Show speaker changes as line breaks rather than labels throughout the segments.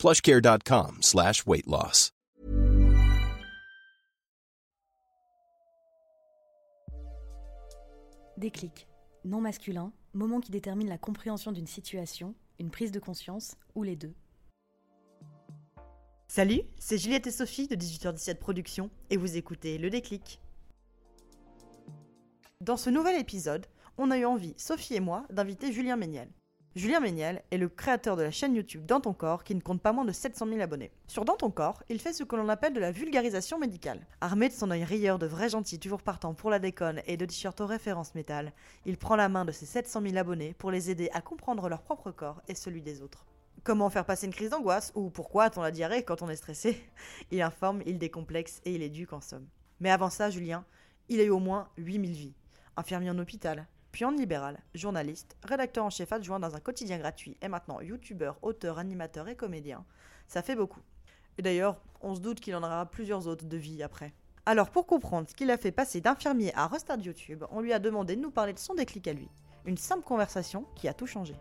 plushcare.com slash weight loss.
Déclic. Non masculin, moment qui détermine la compréhension d'une situation, une prise de conscience ou les deux.
Salut, c'est Juliette et Sophie de 18h17 Productions et vous écoutez Le Déclic. Dans ce nouvel épisode, on a eu envie, Sophie et moi, d'inviter Julien Méniel. Julien Méniel est le créateur de la chaîne YouTube Dans ton corps qui ne compte pas moins de 700 000 abonnés. Sur Dans ton corps, il fait ce que l'on appelle de la vulgarisation médicale. Armé de son œil rieur de vrai gentil toujours partant pour la déconne et de t-shirts aux références métal, il prend la main de ses 700 000 abonnés pour les aider à comprendre leur propre corps et celui des autres. Comment faire passer une crise d'angoisse ou pourquoi a-t-on la diarrhée quand on est stressé? Il informe, il décomplexe et il éduque en somme. Mais avant ça, Julien, il a eu au moins 8000 vies. Infirmier en hôpital, puis en libéral, journaliste, rédacteur en chef adjoint dans un quotidien gratuit et maintenant youtubeur, auteur, animateur et comédien. Ça fait beaucoup. Et d'ailleurs, on se doute qu'il en aura plusieurs autres de vie après. Alors pour comprendre ce qu'il a fait passer d'infirmier à restart YouTube, on lui a demandé de nous parler de son déclic à lui. Une simple conversation qui a tout changé.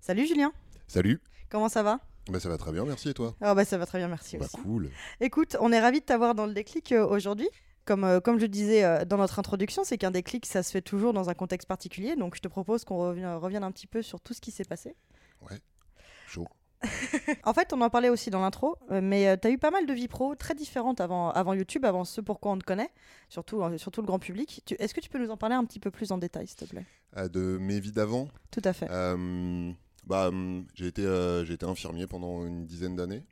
Salut Julien,
Salut.
comment ça va?
Bah ça va très bien, merci et toi?
Ah bah ça va très bien, merci
Bah
aussi.
cool.
Écoute, on est ravis de t'avoir dans le déclic euh, aujourd'hui. Comme, euh, comme je disais euh, dans notre introduction, c'est qu'un déclic, ça se fait toujours dans un contexte particulier. Donc je te propose qu'on revienne, revienne un petit peu sur tout ce qui s'est passé.
Chaud.
En fait, on en parlait aussi dans l'intro, euh, mais tu as eu pas mal de vies pro très différentes avant, avant YouTube, avant ce pourquoi on te connaît, surtout, euh, surtout le grand public. Est-ce que tu peux nous en parler un petit peu plus en détail, s'il te plaît?
Euh, de mes vies d'avant,
Tout à fait.
euh, bah, hum, j'ai été, euh, j'ai été infirmier pendant une dizaine d'années.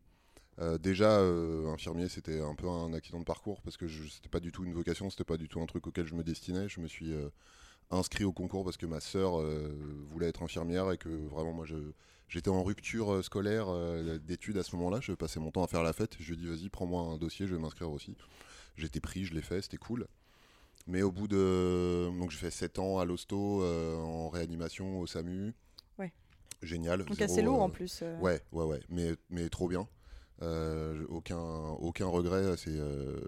Euh, déjà, euh, infirmier, c'était un peu un accident de parcours parce que c'était pas du tout une vocation, c'était pas du tout un truc auquel je me destinais. Je me suis euh, inscrit au concours parce que ma sœur euh, voulait être infirmière et que vraiment moi j'étais en rupture scolaire d'études à ce moment-là. Je passais mon temps à faire la fête. Je lui ai dit vas-y prends-moi un dossier, je vais m'inscrire aussi. J'étais pris, je l'ai fait, c'était cool. Mais au bout de donc j'ai fait 7 ans à l'hosto en réanimation au SAMU.
Ouais.
Génial.
Donc
zéro,
assez lourd en plus.
Ouais, ouais, ouais, mais, mais trop bien. Euh, aucun, aucun regret, c'est euh,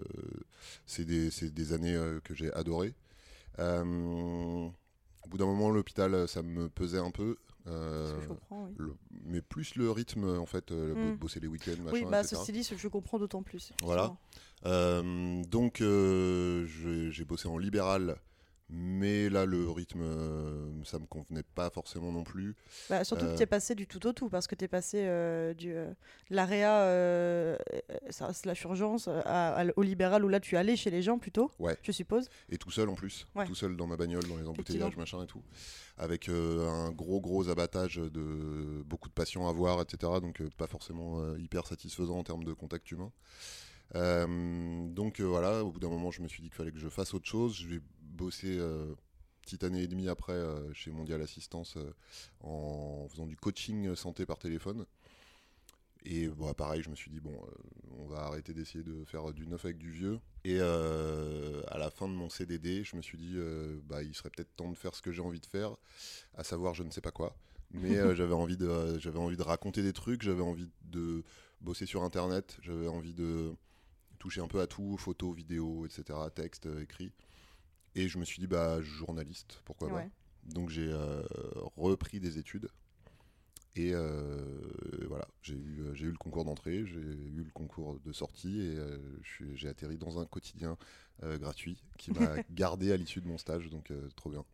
des, des années euh, que j'ai adorées. Euh, au bout d'un moment, l'hôpital, ça me pesait un peu.
ce
euh,
que je comprends, oui.
le- mais plus le rythme, en fait, euh, bo-
Mm.
bosser les week-ends, machin,
Oui, bah,
etc.
ceci dit, ce que je comprends d'autant plus.
Voilà. Euh, donc, j'ai bossé en libéral, mais là, le rythme, euh, ça me convenait pas forcément non plus.
Bah, surtout que
Euh,
tu es passé du tout au tout, parce que tu es passé euh, du euh, de l'AREA euh, ça- slash urgence à- à- au libéral où là tu allais chez les gens plutôt,
Ouais.
je suppose.
Et tout seul en plus,
Ouais.
tout seul dans ma bagnole, dans les embouteillages, machin et tout, avec un gros gros abattage de beaucoup de patients à voir, etc. Donc pas forcément hyper satisfaisant en termes de contact humain. Euh, donc euh, voilà, au bout d'un moment, je me suis dit qu'il fallait que je fasse autre chose. Je bosser euh, petite année et demie après euh, chez Mondial Assistance euh, en faisant du coaching santé par téléphone. Et bon, pareil, je me suis dit, bon, euh, on va arrêter d'essayer de faire du neuf avec du vieux. Et à la fin de mon CDD, je me suis dit, bah, il serait peut-être temps de faire ce que j'ai envie de faire, à savoir je ne sais pas quoi. Mais j'avais envie, de, j'avais envie de raconter des trucs, j'avais envie de bosser sur Internet, j'avais envie de toucher un peu à tout, photos, vidéos, etc., texte, euh, écrit. Et je me suis dit, bah, journaliste, pourquoi
Ouais.
pas. Donc j'ai euh, repris des études. Et euh, voilà, j'ai eu, euh, eu le concours d'entrée, j'ai eu le concours de sortie et euh, j'ai atterri dans un quotidien gratuit qui m'a gardé à l'issue de mon stage, donc trop bien.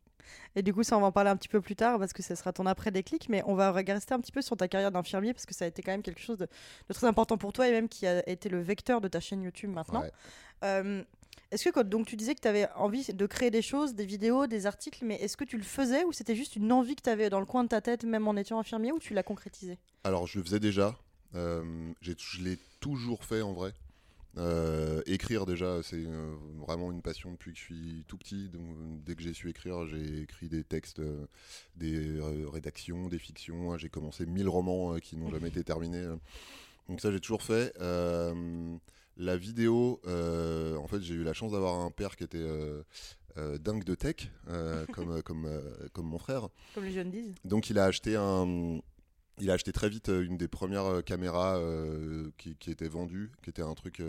Et du coup, ça, on va en parler un petit peu plus tard parce que ce sera ton après-déclic. Mais on va rester un petit peu sur ta carrière d'infirmier parce que ça a été quand même quelque chose de, de très important pour toi et même qui a été le vecteur de ta chaîne YouTube maintenant.
Ouais.
Est-ce que donc tu disais que tu avais envie de créer des choses, des vidéos, des articles, mais est-ce que tu le faisais ou c'était juste une envie que tu avais dans le coin de ta tête, même en étant infirmier, ou tu l'as concrétisé?
Alors je le faisais déjà, euh, je l'ai toujours fait en vrai. Euh, écrire déjà, c'est euh, vraiment une passion depuis que je suis tout petit. Donc, dès que j'ai su écrire, j'ai écrit des textes, des rédactions, des fictions. J'ai commencé mille romans qui n'ont jamais été terminés. Donc ça, j'ai toujours fait. La vidéo, en fait, j'ai eu la chance d'avoir un père qui était dingue de tech, comme, comme, comme mon frère.
Comme les jeunes disent.
Donc il a acheté un il a acheté très vite euh, une des premières euh, caméras euh, qui, était vendue, qui était un truc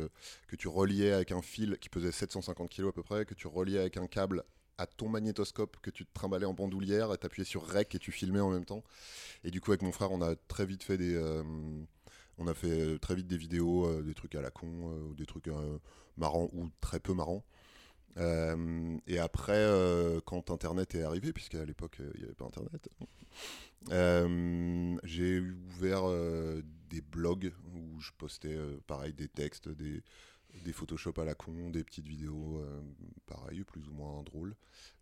que tu reliais avec un fil qui pesait 750 kg à peu près, que tu reliais avec un câble à ton magnétoscope que tu te trimballais en bandoulière et t'appuyais sur rec et tu filmais en même temps. Et du coup avec mon frère on a très vite fait des on a fait très vite des vidéos, des trucs à la con, ou des trucs marrants ou très peu marrants. et après, quand Internet est arrivé, puisqu'à l'époque il n'y avait pas Internet, euh, j'ai ouvert euh, des blogs où je postais euh, pareil des textes, des, des Photoshop à la con, des petites vidéos, pareil, plus ou moins drôles.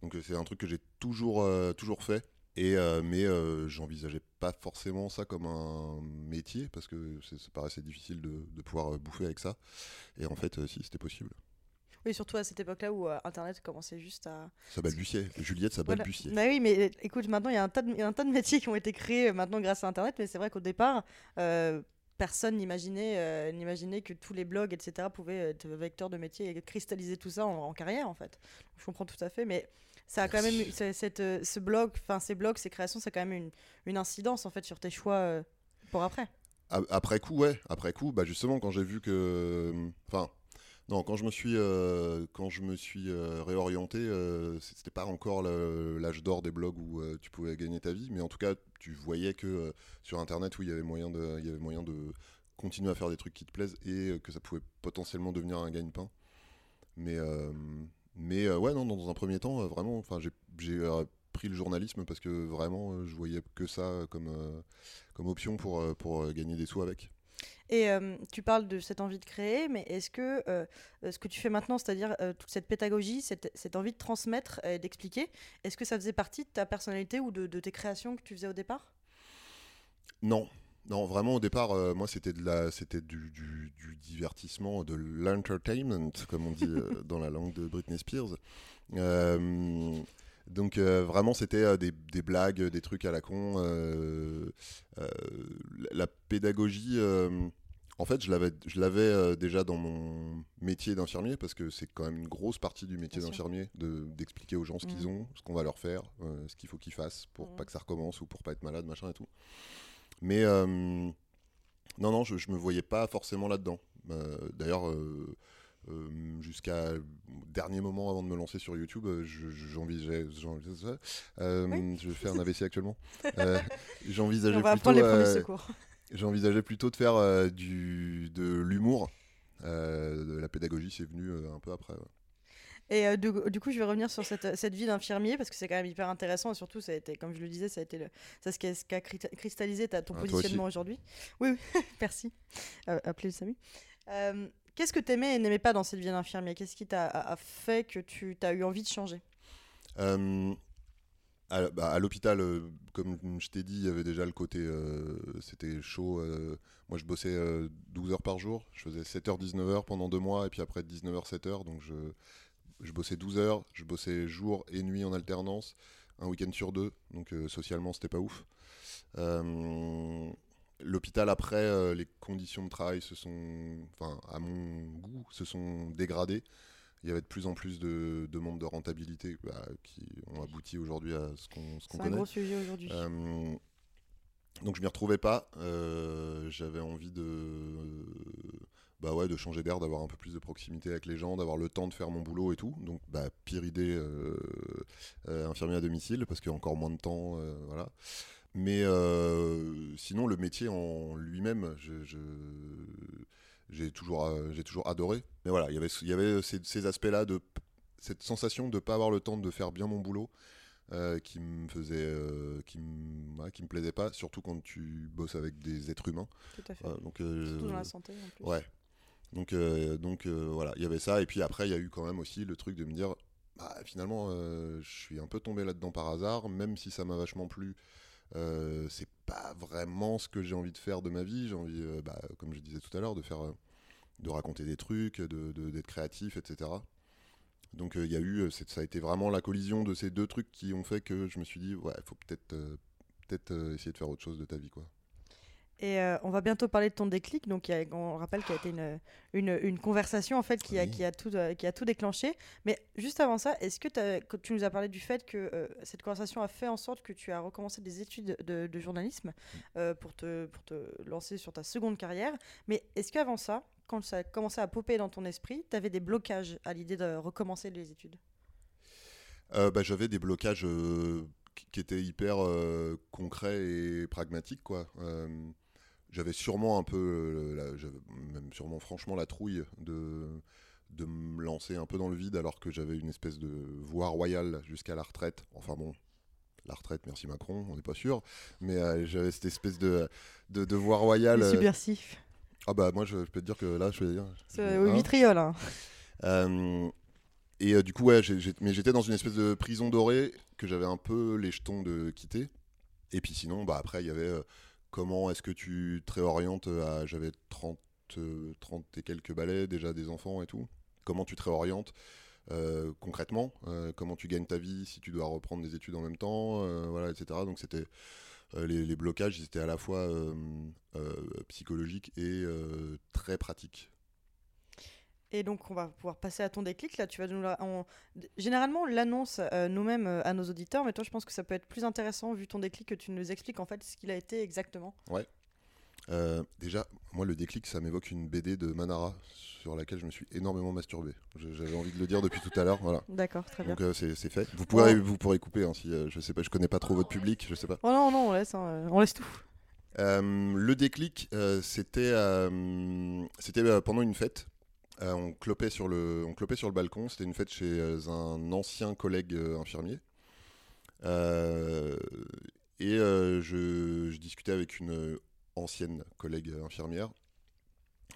Donc c'est un truc que j'ai toujours, toujours fait. Et, mais j'envisageais pas forcément ça comme un métier parce que ça paraissait difficile de, de pouvoir bouffer avec ça. Et en fait, si c'était possible.
Oui, surtout à cette époque-là où euh, Internet commençait juste à.
Ça balbutiait. Juliette, ça balbutiait.
Bah oui, mais euh, écoute, maintenant, il y, a un tas de, un tas de métiers qui ont été créés euh, maintenant grâce à Internet, mais c'est vrai qu'au départ, personne n'imaginait n'imaginait que tous les blogs, etc., pouvaient être vecteurs de métiers et cristalliser tout ça en, carrière, en fait. Je comprends tout à fait, mais ça a quand même cette, ce blog, enfin ces blogs, ces créations, ça a quand même une, une incidence en fait sur tes choix pour après.
Après coup, ouais. Après coup, bah justement, quand j'ai vu que, enfin, non, quand je me suis, euh, quand je me suis euh, réorienté, euh, c'était pas encore l'âge d'or des blogs où tu pouvais gagner ta vie, mais en tout cas, tu voyais que sur Internet, où il y avait moyen de, il y avait moyen de continuer à faire des trucs qui te plaisent et que ça pouvait potentiellement devenir un gagne-pain. Mais, mais ouais, non, dans un premier temps, vraiment, enfin, j'ai pris le journalisme parce que vraiment, je voyais que ça comme, comme option pour, pour gagner des sous avec.
Et euh, tu parles de cette envie de créer, mais est-ce que euh, ce que tu fais maintenant, c'est-à-dire euh, toute cette pédagogie, cette, cette envie de transmettre et d'expliquer, est-ce que ça faisait partie de ta personnalité ou de, tes créations que tu faisais au départ?
Non. Non, vraiment au départ, moi c'était de la, c'était du, du, divertissement, de l'entertainment, comme on dit dans la langue de Britney Spears. Donc vraiment c'était des, des, blagues, des trucs à la con. la pédagogie, en fait, je l'avais, je l'avais euh, déjà dans mon métier d'infirmier parce que c'est quand même une grosse partie du métier d'infirmier de, d'expliquer aux gens ce qu'ils mmh. ont, ce qu'on va leur faire, euh, ce qu'il faut qu'ils fassent pour mmh. pas que ça recommence ou pour pas être malade, machin et tout. Mais euh, non, non, je, je me voyais pas forcément là-dedans. d'ailleurs. jusqu'à dernier moment avant de me lancer sur YouTube, j'envisageais, je fais un AVC actuellement. j'envisageais
On va plutôt, les premiers secours.
J'envisageais plutôt de faire euh, du, de l'humour. Euh, de la pédagogie, c'est venu euh, un peu après.
Et du, coup, je vais revenir sur cette, cette vie d'infirmier parce que c'est quand même hyper intéressant et surtout, ça a été, comme je le disais, ça a été le, ça, ce, qui a, ce qui a cristallisé ta, ton ah, positionnement aujourd'hui. Oui, oui. merci. appelez Samu. Qu'est-ce que tu aimais et n'aimais pas dans cette vie d'infirmier? Qu'est-ce qui t'a fait que tu as eu envie de changer?
Bah, à, l'hôpital, euh, comme je t'ai dit, il y avait déjà le côté. Euh, c'était chaud. Euh, moi, je bossais 12 heures par jour. Je faisais 7h, 19h pendant deux mois, et puis après 19h, 7h. Donc, je, je bossais 12 heures. Je bossais jour et nuit en alternance, un week-end sur deux. Donc, socialement, c'était pas ouf. L'hôpital, après, les conditions de travail se sont. Enfin, à mon goût, se sont dégradées il y avait de plus en plus de demandes de rentabilité bah, qui ont abouti aujourd'hui à ce qu'on qu connaît. C'est un
gros sujet aujourd'hui.
Euh, donc je m'y retrouvais pas. Euh, j'avais envie de, bah ouais, de changer d'air, d'avoir un peu plus de proximité avec les gens, d'avoir le temps de faire mon boulot et tout. Donc bah, pire idée, euh, infirmier à domicile parce qu'il y a encore moins de temps, voilà. Mais sinon le métier en lui-même, je, je j'ai toujours, euh, j'ai toujours adoré. Mais voilà, y il y avait ces, aspects-là, de cette sensation de ne pas avoir le temps de faire bien mon boulot. Euh, qui me faisait euh, qui me qui me plaisait pas surtout quand tu bosses avec des êtres humains
tout à fait donc surtout dans la santé en plus.
ouais donc donc voilà il y avait ça et puis après il y a eu quand même aussi le truc de me dire bah, finalement je suis un peu tombé là-dedans par hasard même si ça m'a vachement plu euh, c'est pas vraiment ce que j'ai envie de faire de ma vie. J'ai envie, euh, bah, comme je disais tout à l'heure, de faire, euh, de raconter des trucs, de, d'être créatif, etc. Donc euh, il y a eu, euh, ça a été vraiment la collision de ces deux trucs qui ont fait que je me suis dit, ouais, il faut peut-être euh, peut-être euh, essayer de faire autre chose de ta vie, quoi.
Et euh, on va bientôt parler de ton déclic. Donc, a- on rappelle qu'il y a été une, une, une conversation en fait qui, a,
Oui.
qui, a tout, euh, qui a tout déclenché. Mais juste avant ça, est-ce que, tu nous as parlé du fait que euh, cette conversation a fait en sorte que tu as recommencé des études de, de journalisme euh, pour, te, pour te lancer sur ta seconde carrière? Mais est-ce qu'avant ça, quand ça a commencé à popper dans ton esprit, tu avais des blocages à l'idée de recommencer les études?
Bah, j'avais des blocages qui, étaient hyper concrets et pragmatiques quoi. J'avais sûrement un peu, euh, la- même sûrement franchement la trouille de de me lancer un peu dans le vide alors que j'avais une espèce de voie royale jusqu'à la retraite. Enfin bon, la retraite, merci Macron, on n'est pas sûr, mais euh, j'avais cette espèce de de, de voie royale. Euh,
subversifs.
ah bah moi je, je peux te dire que là je vais dire.
C'est
hein.
vitriol. hein.
Euh, et du coup, ouais, mais j'étais dans une espèce de prison dorée que j'avais un peu les jetons de quitter. Et puis sinon, bah, après, il y avait comment est-ce que tu te réorientes à. J'avais 30, euh, 30 et quelques balais, déjà des enfants et tout. Comment tu te réorientes euh, concrètement euh, Comment tu gagnes ta vie si tu dois reprendre des études en même temps euh, Voilà, etc. Donc c'était. euh, les, les blocages, ils étaient à la fois euh, euh, psychologiques et euh, très pratiques.
Et donc, on va pouvoir passer à ton déclic. Là, tu vas nous la- on- Généralement, on l'annonce euh, nous-mêmes euh, à nos auditeurs, mais toi, je pense que ça peut être plus intéressant, vu ton déclic, que tu nous expliques en fait ce qu'il a été exactement.
Euh, déjà, moi, le déclic, ça m'évoque une BD de Manara sur laquelle je me suis énormément masturbé. J'avais envie de le dire depuis tout à l'heure. Voilà.
D'accord, très bien.
Donc euh, c'est fait. Vous pourrez, vous pourrez couper hein, si euh, je sais pas, je connais pas trop votre public, je sais pas.
Oh non, non, on laisse, hein, on laisse tout.
Le déclic, c'était c'était pendant une fête. Euh, on clopait sur le, balcon. C'était une fête chez euh, un ancien collègue euh, infirmier. Et je, discutais avec une ancienne collègue infirmière.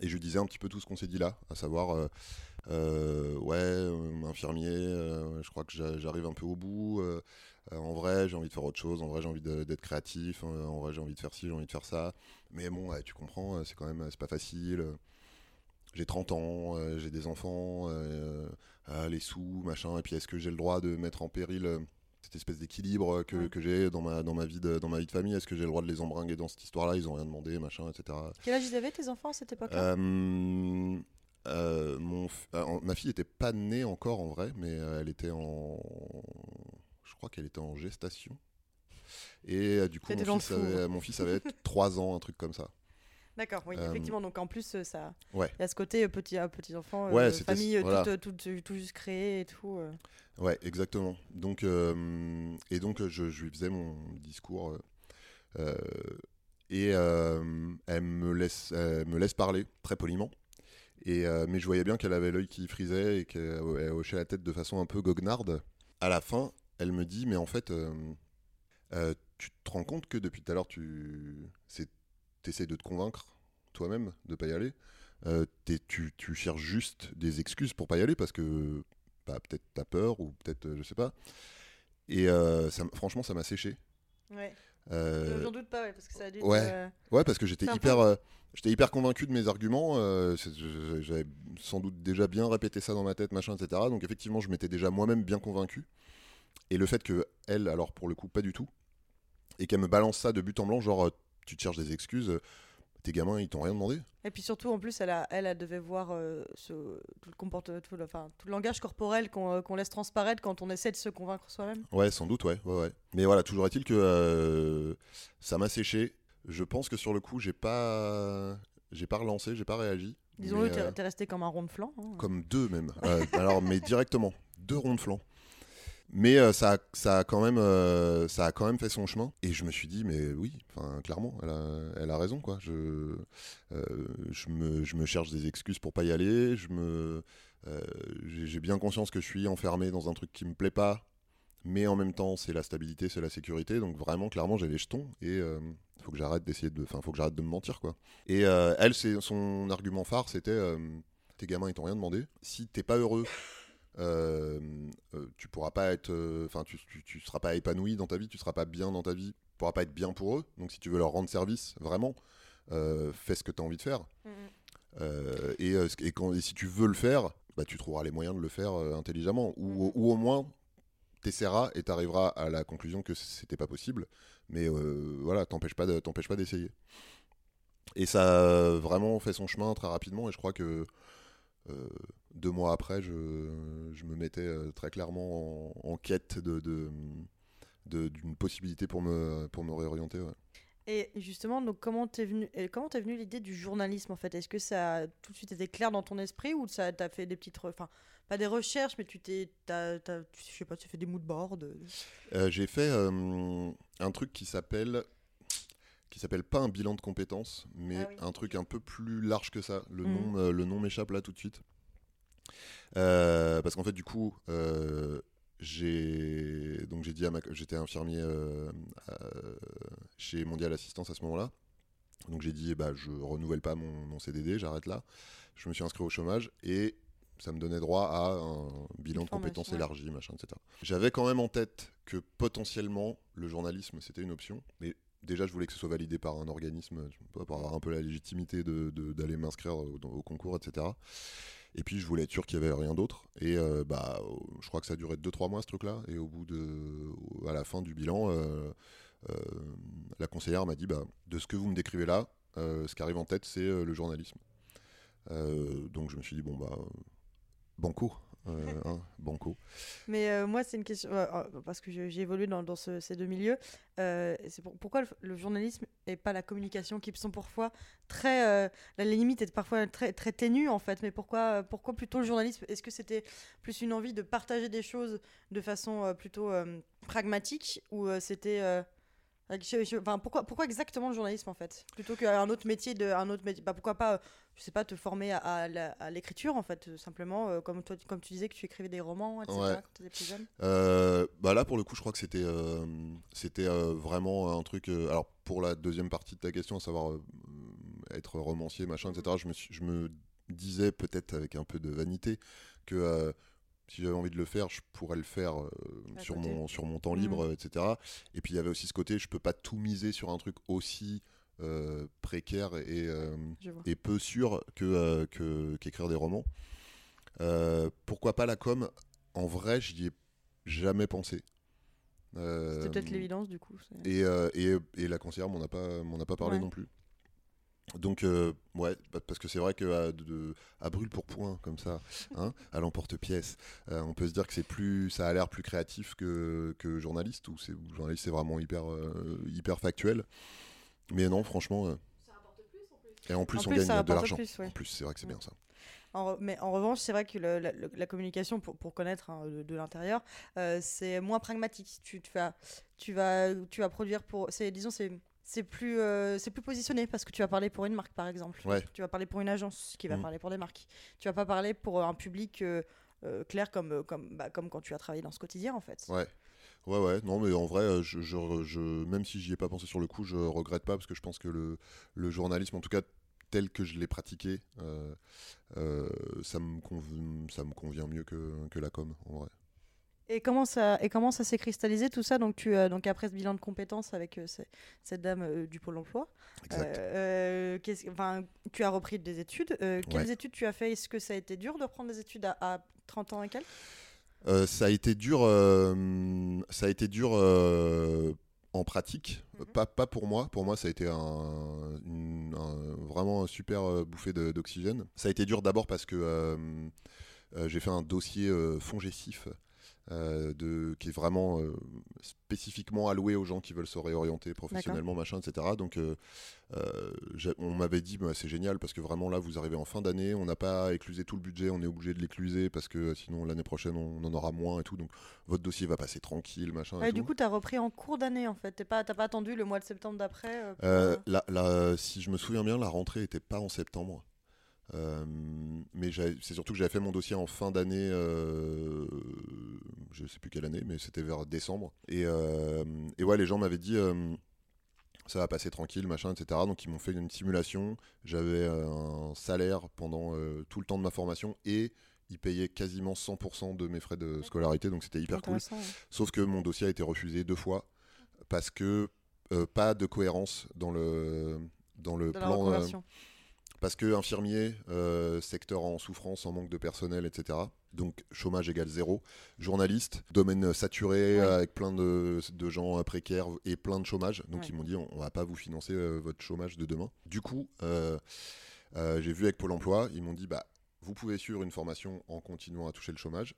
Et je disais un petit peu tout ce qu'on s'est dit là, à savoir, ouais, infirmier, je crois que j'a- j'arrive un peu au bout. en vrai, j'ai envie de faire autre chose. En vrai, j'ai envie d'être créatif. en vrai, j'ai envie de faire ci, j'ai envie de faire ça. Mais bon, tu comprends, c'est quand même, c'est pas facile. Euh, J'ai 30 ans, euh, j'ai des enfants, euh, ah, les sous, machin. Et puis, est-ce que j'ai le droit de mettre en péril euh, cette espèce d'équilibre que,
Ouais.
que j'ai dans ma, dans, ma vie de, dans ma vie de famille? Est-ce que j'ai le droit de les embringuer dans cette histoire-là? Ils ont rien demandé, machin, etc.
Quel âge ils avaient, tes enfants, à cette époque-là?
Euh, euh, mon, f- euh, ma fille n'était pas née encore en vrai, mais euh, elle était en. Je crois qu'elle était en gestation. Et euh, du coup, mon fils, avait, mon fils avait 3 ans, un truc comme ça.
D'accord, oui,
Euh,
effectivement. Donc, en plus, euh, ça.
Ouais.
Il y a ce côté euh, petit, petit enfant,
Ouais,
famille,
voilà.
tout, tout, tout juste créé et tout.
Ouais, exactement. Donc, et donc, je, je lui faisais mon discours. et elle, me laisse, elle me laisse parler très poliment. Et, mais je voyais bien qu'elle avait l'œil qui frisait et qu'elle elle hochait la tête de façon un peu goguenarde. À la fin, elle me dit Mais en fait, tu te rends compte que depuis tout à l'heure, tu essaies de te convaincre toi-même de pas y aller. Euh, t'es- tu, tu cherches juste des excuses pour pas y aller parce que bah, peut-être t'as peur ou peut-être euh, je sais pas. Et euh, ça franchement, ça m'a séché.
Ouais.
Euh,
J'en doute pas, ouais, parce que ça a dû.
ouais. Ouais, parce que j'étais hyper, j'étais hyper convaincu de mes arguments. J'avais sans doute déjà bien répété ça dans ma tête, machin, etc. Donc effectivement, je m'étais déjà moi-même bien convaincu. Et le fait que elle, alors pour le coup, pas du tout, et qu'elle me balance ça de but en blanc, genre tu te cherches des excuses, euh, tes gamins ils t'ont rien demandé.
Et puis surtout, en plus, elle, a, elle, elle devait voir euh, ce, tout, le comportement, tout, le, enfin, tout le langage corporel qu'on euh, qu'on laisse transparaître quand on essaie de se convaincre soi-même.
Ouais, sans doute, ouais, ouais, ouais. Mais voilà, toujours est-il que euh, ça m'a séché. Je pense que sur le coup, j'ai pas, j'ai pas relancé, j'ai pas réagi.
Disons-le, t'es
euh,
resté comme un rond de flanc. hein.
comme deux même. Alors, mais directement, deux ronds de flanc. Mais euh, ça, ça, a quand même, euh, ça a quand même fait son chemin. Et je me suis dit, mais oui, clairement, elle a, raison. Quoi. Je, euh, je, me, je me cherche des excuses pour pas y aller. Je me, j'ai bien conscience que je suis enfermé dans un truc qui me plaît pas. Mais en même temps, c'est la stabilité, c'est la sécurité. Donc vraiment, clairement, j'ai les jetons. Et il faut que j'arrête d'essayer de... Enfin, faut que j'arrête de me mentir, quoi. Et elle, son argument phare, c'était... tes gamins, ils t'ont rien demandé. Si t'es pas heureux, tu pourras pas être, euh, enfin, tu, tu, tu seras pas épanoui dans ta vie, tu seras pas bien dans ta vie, tu pourras pas être bien pour eux. Donc, si tu veux leur rendre service, vraiment, euh, fais ce que tu as envie de faire.
Mhm.
Euh, et, euh, et quand, et si tu veux le faire, bah, tu trouveras les moyens de le faire euh, intelligemment. Ou, ou au moins, t'essaieras et t'arriveras à la conclusion que c'était pas possible. Mais euh, voilà, t'empêche pas de- d'essayer. Et ça a vraiment fait son chemin très rapidement. Et je crois que euh, deux mois après, je, je me mettais euh, très clairement en, en quête de, de- de- d'une possibilité pour me, pour me réorienter. ouais.
Et justement, donc comment t'es venu, et comment t'es venu l'idée du journalisme en fait? Est-ce que ça a tout de suite été clair dans ton esprit ou ça t'as fait des petites, enfin pas des recherches, mais tu t'es, t'as, t'as- tu- je sais pas, tu as fait des mood boards euh,
Euh, j'ai fait euh, un truc qui s'appelle qui s'appelle pas un bilan de compétences, mais
Ah oui.
un truc un peu plus large que ça. Le
Mhm.
nom, euh, le nom m'échappe là tout de suite. Euh, parce qu'en fait, du coup, euh, j'ai donc j'ai dit à ma, j'étais infirmier euh, chez Mondial Assistance à ce moment-là. Donc j'ai dit, bah, je renouvelle pas mon, mon CDD, j'arrête là. Je me suis inscrit au chômage et ça me donnait droit à un bilan de compétences élargi, machin, etc. J'avais quand même en tête que potentiellement le journalisme c'était une option, mais déjà je voulais que ce soit validé par un organisme, pour avoir un peu la légitimité de- de- d'aller m'inscrire au, concours, etc. Et puis je voulais être sûr qu'il n'y avait rien d'autre. Et euh, bah, euh, je crois que ça a duré 2-3 mois ce truc-là. Et au bout de, à la fin du bilan, euh, euh, la conseillère m'a dit bah, de ce que vous me décrivez là, ce qui arrive en tête, c'est le journalisme. Donc je me suis dit bon bah banco, hein, banco.
Mais euh, moi, c'est une question, euh, euh, parce que j'ai évolué dans, dans ce- ces deux milieux. euh, c'est pour- pourquoi le, le journalisme et pas la communication, qui sont parfois très. euh, la limite est parfois très, très ténue, en fait. Mais pourquoi, pourquoi plutôt le journalisme? Est-ce que c'était plus une envie de partager des choses de façon euh, plutôt euh, pragmatique ou euh, c'était. Je- je- enfin, pourquoi, pourquoi exactement le journalisme en fait? Plutôt qu'un autre métier de un autre métier, bah, pourquoi pas, euh, je sais pas, te former à, à à l'écriture en fait, simplement euh, comme toi, comme tu disais que tu écrivais des romans, etc.
Ouais.
Quand tu étais plus jeune?
Euh, bah là, pour le coup, je crois que c'était euh, c'était vraiment un truc. alors, pour la deuxième partie de ta question, à savoir être romancier, machin, etc., je me, suis- je me disais peut-être avec un peu de vanité que si j'avais envie de le faire, je pourrais le faire euh, sur,
côté.
mon, sur mon temps libre, euh, etc. Et puis, il y avait aussi ce côté, je peux pas tout miser sur un truc aussi euh, précaire et, euh, et peu sûr que, que- qu'écrire des romans. Pourquoi pas la com? En vrai, j'y ai jamais pensé.
C'était peut-être l'évidence du coup.
et, et, et la conseillère m'en a pas, m'en a pas parlé
Ouais.
non plus. Donc, euh, ouais, pa- parce que c'est vrai de, à brûle pour point, comme ça, hein, à l'emporte-pièce, euh, on peut se dire que c'est plus, ça a l'air plus créatif que, que journaliste, ou c'est, ou journaliste c'est vraiment hyper, euh, hyper factuel. Mais non, franchement. euh, et en plus,
En
on
plus,
gagne
ça
de
rapporte
l'argent.
plus, ouais.
En plus, c'est vrai que c'est
Ouais.
bien ça.
En mais en revanche, c'est vrai que le- la, communication, pour, pour connaître hein, de, de l'intérieur, c'est moins pragmatique. Tu, tu, vas, tu, vas, tu vas produire pour. Disons, c'est. C'est plus, euh, c'est plus positionné parce que tu vas parler pour une marque, par exemple.
Ouais.
Tu vas parler pour une agence qui va
Mm.
parler pour des marques. Tu vas pas parler pour un public euh, euh, clair comme, euh, comme, bah, comme quand tu as travaillé dans ce quotidien, en fait.
Ouais. Ouais, ouais, non, mais en vrai, euh, je, je, je- même si j'y ai pas pensé sur le coup, je regrette pas parce que je pense que le, le journalisme, en tout cas tel que je l'ai pratiqué, euh, euh, ça, me conv- ça me convient mieux que, que la com, en vrai.
Et comment ça, et comment ça s'est cristallisé tout ça? Donc, tu, euh, donc après ce bilan de compétences avec euh, ce- cette dame euh, du Pôle emploi, tu as repris des études. Quelles
Ouais.
études tu as fait? Est-ce que ça a été dur de reprendre des études à, à 30 ans et quelques?
Ça a été dur, ça a été dur en pratique,
Mhm.
pas, pas pour moi. Pour moi, ça a été un, une- un- vraiment un super bouffée d'oxygène. Ça a été dur d'abord parce que j'ai fait un dossier fongessif. Euh, de, qui est vraiment euh, spécifiquement alloué aux gens qui veulent se réorienter professionnellement, machin, etc. Donc, euh, on m'avait dit, bah, c'est génial parce que vraiment là, vous arrivez en fin d'année, on n'a pas éclusé tout le budget, on est obligé de l'écluser parce que sinon l'année prochaine on en aura moins et tout. Donc, votre dossier va passer tranquille, machin. et
Du
tout.
coup, tu as repris en cours d'année en fait. Tu n'as pas, pas attendu le mois de septembre d'après pour,
la- la- si je me souviens bien, la rentrée était pas en septembre. Euh, mais c'est surtout que j'avais fait mon dossier en fin d'année, euh, je sais plus quelle année, mais c'était vers décembre. Et, euh, et ouais, les gens m'avaient dit euh, ça va passer tranquille, machin, etc. Donc ils m'ont fait une simulation. J'avais euh, un salaire pendant tout le temps de ma formation et ils payaient quasiment 100% de mes frais de scolarité, donc c'était hyper cool.
ouais.
Sauf que mon dossier a été refusé deux fois parce que pas de cohérence dans le dans le plan. Euh, parce que infirmier, euh, secteur en souffrance, en manque de personnel, etc. Donc chômage égale zéro. Journaliste, domaine saturé
Ouais.
avec plein de, de gens précaires et plein de chômage. Donc
Ouais.
ils m'ont dit on, va pas vous financer euh, votre chômage de demain. Du coup, euh, euh, j'ai vu avec Pôle Emploi, ils m'ont dit bah vous pouvez suivre une formation en continuant à toucher le chômage.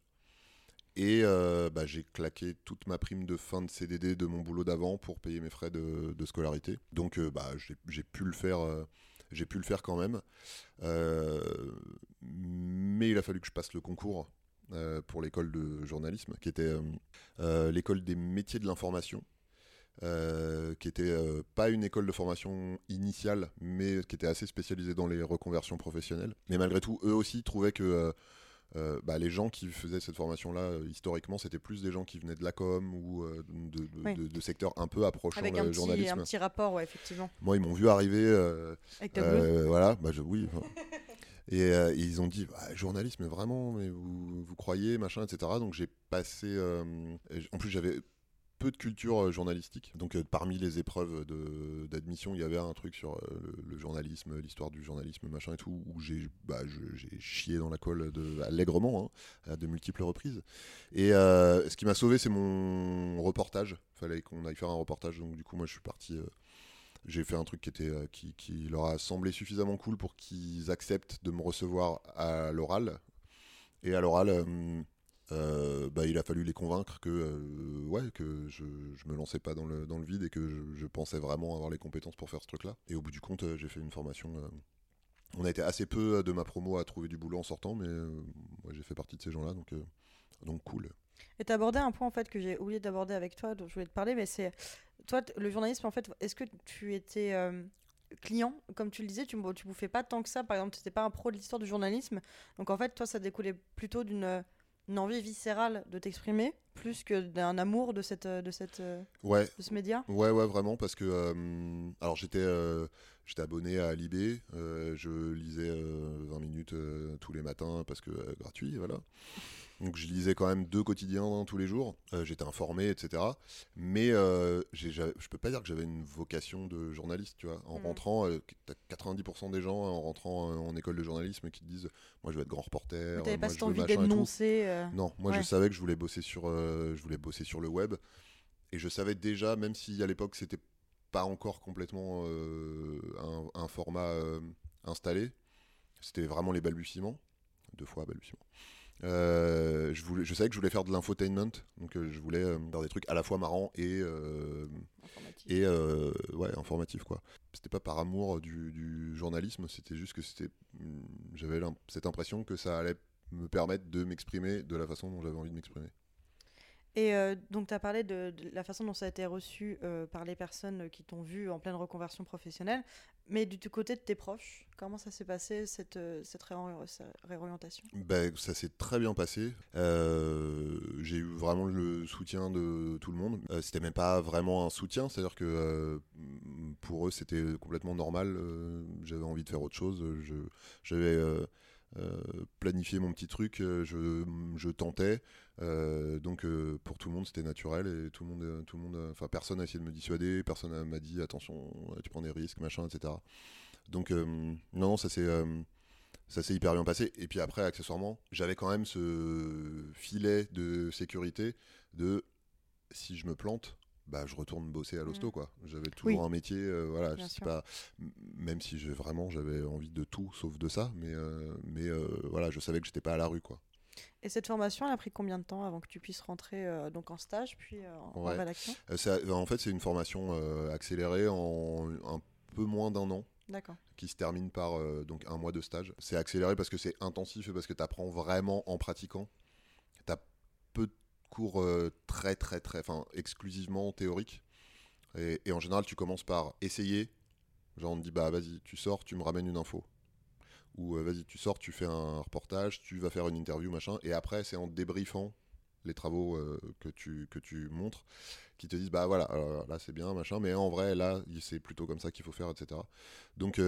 Et euh, bah, j'ai claqué toute ma prime de fin de CDD de mon boulot d'avant pour payer mes frais de, de scolarité. Donc euh, bah, j'ai- j'ai pu le faire. euh, j'ai pu le faire quand même. Euh, mais il a fallu que je passe le concours euh, pour l'école de journalisme, qui était euh, l'école des métiers de l'information. qui était pas une école de formation initiale, mais qui était assez spécialisée dans les reconversions professionnelles. Mais malgré tout, eux aussi trouvaient que euh, bah, les gens qui faisaient cette formation-là, euh, historiquement, c'était plus des gens qui venaient de la com ou euh, de, de-
Oui.
de- de secteurs un peu approchant
Avec
le
un petit,
journalisme.
un petit rapport, ouais, effectivement.
Moi, ils m'ont vu arriver.
Avec ta
voilà, bah je, oui. Et euh, ils ont dit, Bah, journalisme, vraiment, mais vous, vous croyez, machin, etc. Donc j'ai passé. euh, en plus, j'avais peu de culture euh, journalistique. Donc euh, parmi les épreuves d'admission, il y avait un truc sur euh, le, journalisme, l'histoire du journalisme, machin et tout, où j'ai bah, chié dans la colle allègrement, hein, à de multiples reprises. Et ce qui m'a sauvé, c'est mon reportage. Fallait qu'on aille faire un reportage, donc du coup, moi, je suis parti. j'ai fait un truc qui, était, qui leur a semblé suffisamment cool pour qu'ils acceptent de me recevoir à l'oral. Et à l'oral, euh, bah, il a fallu les convaincre que, euh, ouais, que je, je me lançais pas dans le, dans le vide et que je, pensais vraiment avoir les compétences pour faire ce truc-là. Et au bout du compte, euh, j'ai fait une formation. on a été assez peu de ma promo à trouver du boulot en sortant, mais moi j'ai fait partie de ces gens-là, donc, donc cool.
Et tu abordé un point en fait que j'ai oublié d'aborder avec toi, dont je voulais te parler, mais c'est toi le journalisme en fait. Est-ce que tu étais client, comme tu le disais, tu, tu bouffais pas tant que ça. Par exemple, tu n'étais pas un pro de l'histoire du journalisme, donc en fait toi ça découlait plutôt d'une une envie viscérale de t'exprimer, plus que d'un amour de cette de cette euh,
Ouais,
de ce média?
Ouais, ouais, vraiment, parce que euh, alors j'étais euh, j'étais abonné à Libé, euh, je lisais euh, 20 minutes tous les matins parce que gratuit, voilà. Donc je lisais quand même deux quotidiens hein, tous les jours, Euh, j'étais informé, etc. Mais euh, je peux pas dire que j'avais une vocation de journaliste, tu vois. En
Mhm.
rentrant, euh, t'as 90% des gens en rentrant euh, en école de journalisme qui te disent Moi je veux être grand reporter.
Tu n'avais pas cette envie d'énoncer. euh,
Non, moi
Ouais.
je savais que je voulais bosser sur, euh, je voulais bosser sur le web, et je savais déjà, même si à l'époque c'était pas encore complètement euh, un, un format euh, installé, c'était vraiment les balbutiements, deux fois balbutiements. Euh, je, voulais, je savais que je voulais faire de l'infotainment, donc euh, je voulais euh, faire des trucs à la fois marrants et,
informatique.
et ouais, quoi. C'était pas par amour du, du journalisme, c'était juste que c'était, hum, j'avais cette impression que ça allait me permettre de m'exprimer de la façon dont j'avais envie de m'exprimer.
Et donc, tu as parlé de, de la façon dont ça a été reçu par les personnes qui t'ont vu en pleine reconversion professionnelle. Mais du, côté de tes proches, comment ça s'est passé, cette, euh, cette cette réorientation?
Ben, ça s'est très bien passé. Euh, j'ai eu vraiment le soutien de tout le monde. Euh, c'était même pas vraiment un soutien, c'est-à-dire que euh, pour eux c'était complètement normal. Euh, j'avais envie de faire autre chose. Je, j'avais euh, planifié mon petit truc. euh, Je, tentais. Euh, donc pour tout le monde c'était naturel et tout le monde, tout le monde, enfin personne n'a essayé de me dissuader, personne m'a dit attention, tu prends des risques, machin, etc. Donc non, ça euh, ça s'est hyper bien passé. Et puis après, accessoirement, j'avais quand même ce filet de sécurité de si je me plante, bah, je retourne bosser à l'hosto.
Mhm.
quoi. J'avais toujours
Oui.
un métier, euh, voilà, je sais pas, même si j'ai vraiment j'avais envie de tout sauf de ça, mais, euh, mais euh, voilà, je savais que j'étais pas à la rue. quoi.
Et cette formation, elle a pris combien de temps avant que tu puisses rentrer euh, donc en stage, puis euh, en, en
Ouais.
rédaction?
Euh, ça- en fait, c'est une formation accélérée en un peu moins d'un an.
D'accord.
qui se termine par donc un mois de stage. C'est accéléré parce que c'est intensif et parce que tu apprends vraiment en pratiquant. Tu as peu de cours euh, très très très, enfin exclusivement théoriques. Et, en général, tu commences par essayer. Genre on te dit bah vas-y, tu sors, tu me ramènes une info. Ou euh, vas-y, tu sors, tu fais un reportage, tu vas faire une interview, machin. Et après, c'est en débriefant les travaux euh, que, tu, que tu montres qui te disent bah voilà là c'est bien machin mais en vrai là c'est plutôt comme ça qu'il faut faire etc donc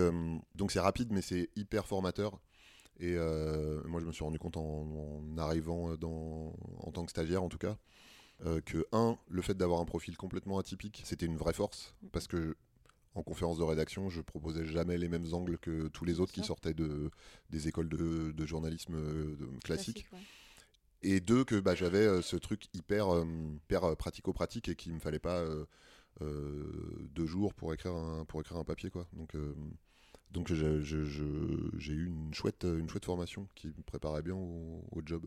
donc c'est rapide mais c'est hyper formateur et euh, moi je me suis rendu compte en, en arrivant dans en tant que stagiaire en tout cas euh, que un le fait d'avoir un profil complètement atypique c'était une vraie force parce que en conférence de rédaction, je proposais jamais les mêmes angles que tous les autres qui sortaient de, des écoles de, de journalisme euh, de- classique.
Classique, ouais.
Et deux, que bah, j'avais euh, ce truc hyper, euh, hyper euh, pratico-pratique et qu'il me fallait pas euh, euh, deux jours pour écrire un, pour écrire un papier. Quoi. Donc, euh, donc j'ai eu une chouette, une chouette formation qui me préparait bien au, job.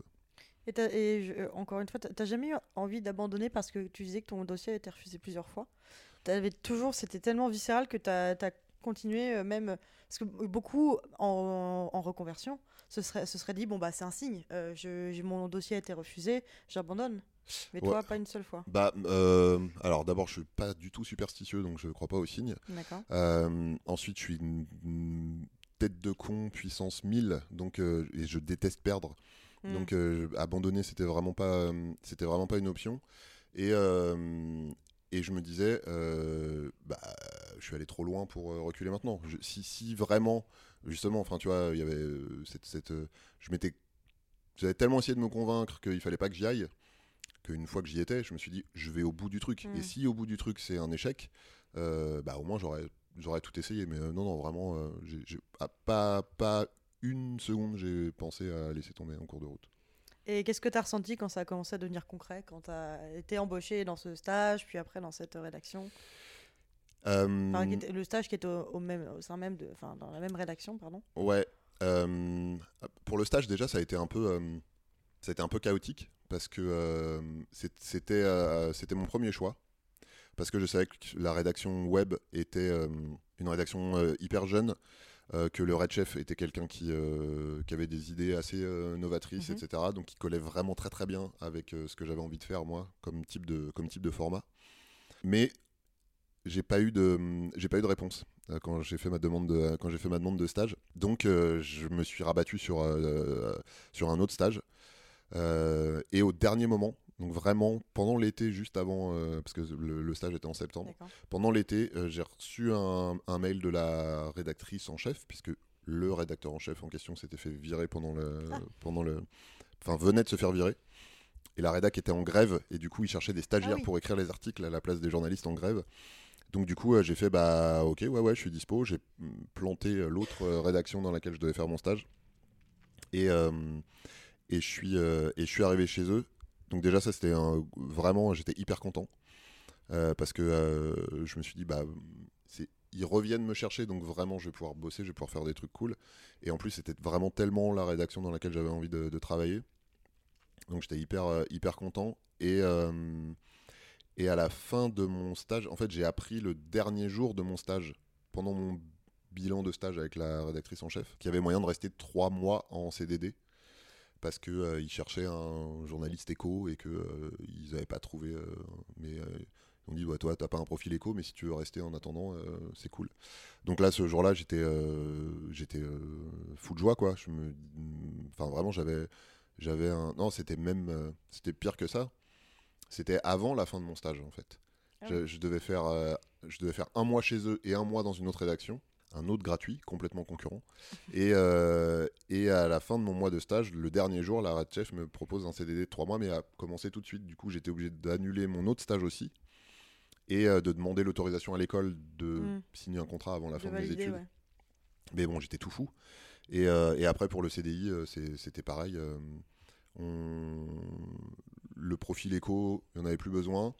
Et, euh, encore une fois, t'as- t'as jamais eu envie d'abandonner parce que tu disais que ton dossier a été refusé plusieurs fois? T'avais toujours, c'était tellement viscéral que t'as as continué euh, même parce que beaucoup en, reconversion se serait, se serait dit bon bah c'est un signe, euh, je, mon dossier a été refusé, j'abandonne. Mais toi,
Ouais.
pas une seule fois.
Bah, euh, alors d'abord, je suis pas du tout superstitieux, donc je crois pas aux signes.
D'accord.
Euh, ensuite, je suis une, une tête de con puissance 1000, donc euh, et je déteste perdre.
Hmm.
Donc abandonner, c'était vraiment pas, c'était vraiment pas une option. Et et je me disais, bah, je suis allé trop loin pour reculer maintenant. Je- si, si vraiment, justement, enfin, tu vois, il y avait cette, cette, je m'étais, j'avais tellement essayé de me convaincre qu'il fallait pas que j'y aille, qu'une fois que j'y étais, je me suis dit, je vais au bout du truc.
Mm.
Et si au bout du truc c'est un échec, euh, bah au moins j'aurais, j'aurais tout essayé. Mais euh, non, non, vraiment, euh, j'ai, ah, pas, pas une seconde, j'ai pensé à laisser tomber en cours de route.
Et qu'est-ce que tu as ressenti quand ça a commencé à devenir concret, quand tu as été embauché dans ce stage, puis après dans cette rédaction? Enfin, était- Le stage qui est au, au même, au sein même de, enfin, dans la même rédaction, pardon?
Ouais. pour le stage, déjà, ça a été un peu, ça a été un peu chaotique parce que euh, c'était, euh, c'était mon premier choix. Parce que je savais que la rédaction web était euh, une rédaction hyper jeune, euh, que le red chef était quelqu'un qui, euh, qui avait des idées assez euh, novatrices,
Mhm.
etc. Donc qui collait vraiment très très bien avec ce que j'avais envie de faire moi, comme type de, comme type de format. Mais j'ai pas eu de j'ai pas eu de réponse quand j'ai fait ma demande de quand j'ai fait ma demande de stage donc je me suis rabattu sur sur un autre stage Euh, et au dernier moment donc vraiment pendant l'été juste avant euh, parce que le, le stage était en septembre pendant l'été euh, j'ai reçu un, un mail de la rédactrice en chef puisque le rédacteur en chef en question s'était fait virer pendant le
Ah.
pendant le enfin venait de se faire virer et la rédac était en grève et du coup il cherchait des stagiaires
Ah oui.
pour écrire les articles à la place des journalistes en grève donc du coup, j'ai fait bah ok, ouais ouais, je suis dispo. J'ai mm, planté l'autre rédaction dans laquelle je devais faire mon stage et euh, et je suis euh, et je suis arrivé chez eux. Donc déjà ça c'était un- vraiment, j'étais hyper content euh, parce que euh, je me suis dit bah ils reviennent me chercher donc vraiment je vais pouvoir bosser, je vais pouvoir faire des trucs cool. Et en plus c'était vraiment tellement la rédaction dans laquelle j'avais envie de, travailler. Donc j'étais hyper hyper content et et à la fin de mon stage, en fait, j'ai appris le dernier jour de mon stage, pendant mon bilan de stage avec la rédactrice en chef, qu'il y avait moyen de rester trois mois en CDD parce que euh, ils cherchaient un journaliste éco et que euh, ils n'avaient pas trouvé. euh, mais ils ont dit, ouais, toi, t'as pas un profil éco, mais si tu veux rester en attendant, c'est cool. Donc là, ce jour-là, j'étais, j'étais fou de joie, quoi. Je me, enfin, vraiment, j'avais, j'avais un. Non, c'était même, c'était pire que ça. C'était avant la fin de mon stage, en fait.
Ah
je, je devais faire, je devais faire un mois chez eux et un mois dans une autre rédaction, un autre gratuit, complètement concurrent. et, euh, et à la fin de mon mois de stage, le dernier jour, la red chef me propose un CDD de trois mois, mais à commencer tout de suite. Du coup, j'étais obligé d'annuler mon autre stage aussi et euh, de demander l'autorisation à l'école de
Mm.
signer un contrat avant la
De
fin de mes études.
ouais.
Mais bon, j'étais tout fou. Et, euh, et après, pour le CDI, c'était pareil. on... Le profil éco, il n'y en avait plus besoin.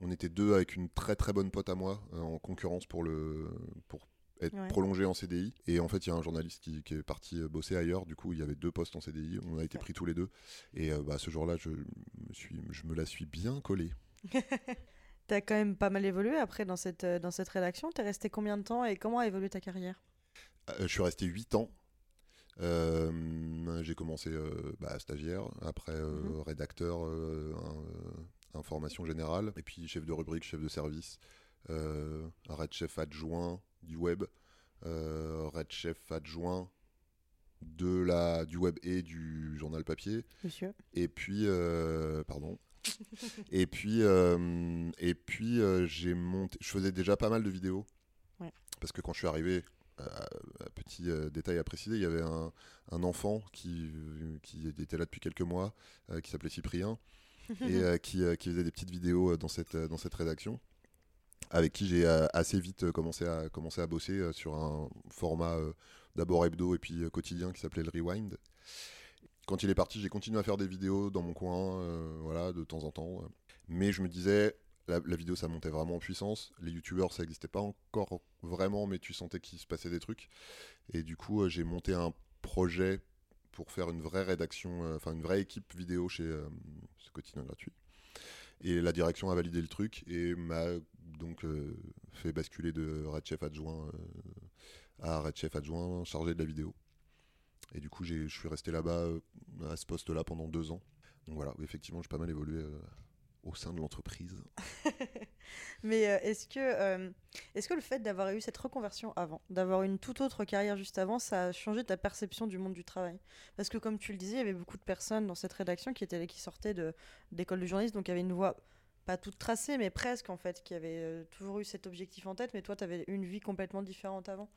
On était deux avec une très très bonne pote à moi en concurrence pour, le... pour être
Ouais.
prolongé en CDI. Et en fait, il y a un journaliste qui, qui est parti euh, bosser ailleurs. Du coup, il y avait deux postes en CDI. On a été pris tous les deux. Et euh, bah, ce jour-là, je me, suis... je me la suis bien collée.
T'as quand même pas mal évolué après dans cette, euh, dans cette rédaction. T'es resté combien de temps et comment a évolué ta carrière?
Euh, je suis resté 8 ans. Euh, j'ai commencé bah, stagiaire, après
Mhm.
rédacteur, un- information générale, et puis chef de rubrique, chef de service, euh, red chef adjoint du web, euh, red chef adjoint de la, du web et du journal papier,
Monsieur
et puis, euh, pardon. et puis, et puis j'ai monté. Je faisais déjà pas mal de vidéos.
Ouais.
Parce que quand je suis arrivé, euh, petit euh, détail à préciser, il y avait un, un enfant qui, qui était là depuis quelques mois, euh, qui s'appelait Cyprien, et qui, qui faisait des petites vidéos dans cette, dans cette rédaction. Avec qui j'ai assez vite commencé à, commencé à bosser sur un format d'abord hebdo et puis quotidien qui s'appelait le Rewind. Quand il est parti, j'ai continué à faire des vidéos dans mon coin, voilà, de temps en temps. Mais je me disais, la, vidéo ça montait vraiment en puissance. Les youtubeurs ça n'existait pas encore vraiment, mais tu sentais qu'il se passait des trucs. Et du coup, euh, j'ai monté un projet pour faire une vraie rédaction, euh, enfin une vraie équipe vidéo chez euh, ce quotidien gratuit. Et la direction a validé le truc et m'a donc fait basculer de Red Chef adjoint à Red Chef adjoint chargé de la vidéo. Et du coup, je suis resté là-bas à ce poste-là pendant deux ans. Donc voilà, effectivement, j'ai pas mal évolué au sein de l'entreprise.
Mais euh, est-ce que, euh, est que le fait d'avoir eu cette reconversion avant, d'avoir une toute autre carrière juste avant, ça a changé ta perception du monde du travail? Parce que comme tu le disais, il y avait beaucoup de personnes dans cette rédaction qui, étaient, qui sortaient d'école de, journalisme, donc il y avait une voie pas toute tracée, mais presque en fait, qui avait euh, toujours eu cet objectif en tête, mais toi, tu avais une vie complètement différente avant.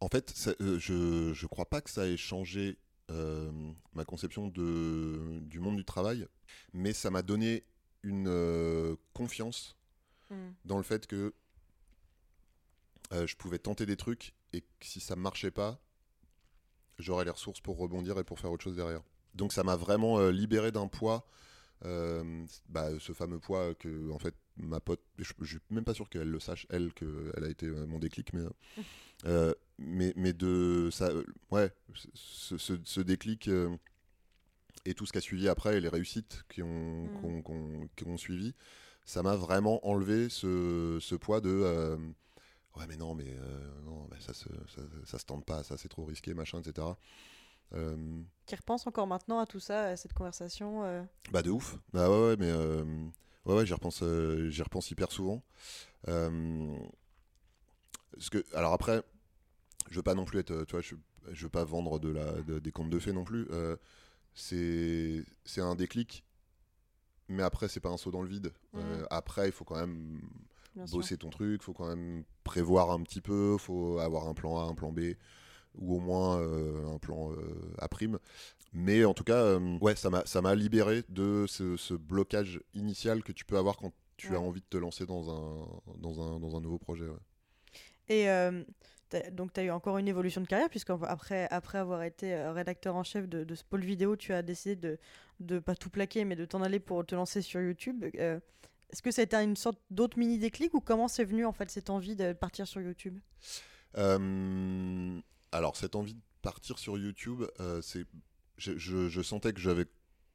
En fait, je ne crois pas que ça ait changé euh, ma conception de, du monde du travail, mais ça m'a donné une euh, confiance hmm. dans le fait que euh, je pouvais tenter des trucs et que si ça ne marchait pas, j'aurais les ressources pour rebondir et pour faire autre chose derrière. Donc ça m'a vraiment libéré d'un poids, bah, ce fameux poids que en fait ma pote, je, ne suis même pas sûr qu'elle le sache, elle, qu'elle a été mon déclic, mais mais, mais de ça, euh, ouais, ce, ce, déclic euh, et tout ce qui a suivi après et les réussites qui ont, mm. qui ont suivi, ça m'a vraiment enlevé ce, ce poids de euh, ouais mais non mais non ça, se, ça, ça, se tente pas ça c'est trop risqué machin etc
qui repense encore maintenant à tout ça à cette conversation
bah de ouf. Bah ouais, ouais mais ouais ouais j'y repense j'y repense hyper souvent. Parce que alors après je veux pas non plus être, euh, tu vois, je, je veux pas vendre de la, des contes de fées non plus. Euh, c'est un déclic, mais après, c'est pas un saut dans le vide. Euh, après, il faut quand même bosser ton truc, il faut quand même prévoir un petit peu, il faut avoir un plan A, un plan B, ou au moins un plan A prime. Mais en tout cas, ouais, ça m'a libéré de ce, ce, blocage initial que tu peux avoir quand tu as envie de te lancer dans un, dans un, dans un nouveau projet.
Et donc, tu as eu encore une évolution de carrière, puisqu'après après avoir été euh, rédacteur en chef de, ce pôle vidéo, tu as décidé de ne pas tout plaquer, mais de t'en aller pour te lancer sur YouTube. Euh, est-ce que ça a été une sorte d'autre mini déclic ou comment c'est venu en fait cette envie de partir sur YouTube?
Euh, Alors, cette envie de partir sur YouTube, c'est je, sentais que j'avais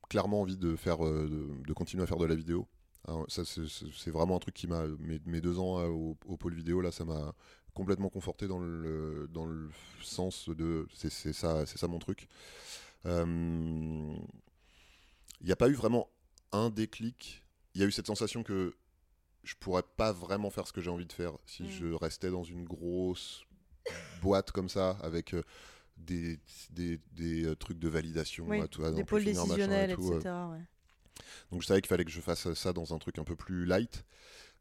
clairement envie de, faire, de, continuer à faire de la vidéo. ça, c'est vraiment un truc qui m'a. Mes, mes, deux ans au, au, pôle vidéo, là, ça m'a complètement conforté dans le, dans le sens de c'est ça, ça mon truc. Il euh, n'y a pas eu vraiment un déclic. Il y a eu cette sensation que je pourrais pas vraiment faire ce que j'ai envie de faire si mm. je restais dans une grosse boîte comme ça avec euh, des, des, des, euh, trucs de validation,
des pôles décisionnels, etc.
Donc je savais qu'il fallait que je fasse ça dans un truc un peu plus light.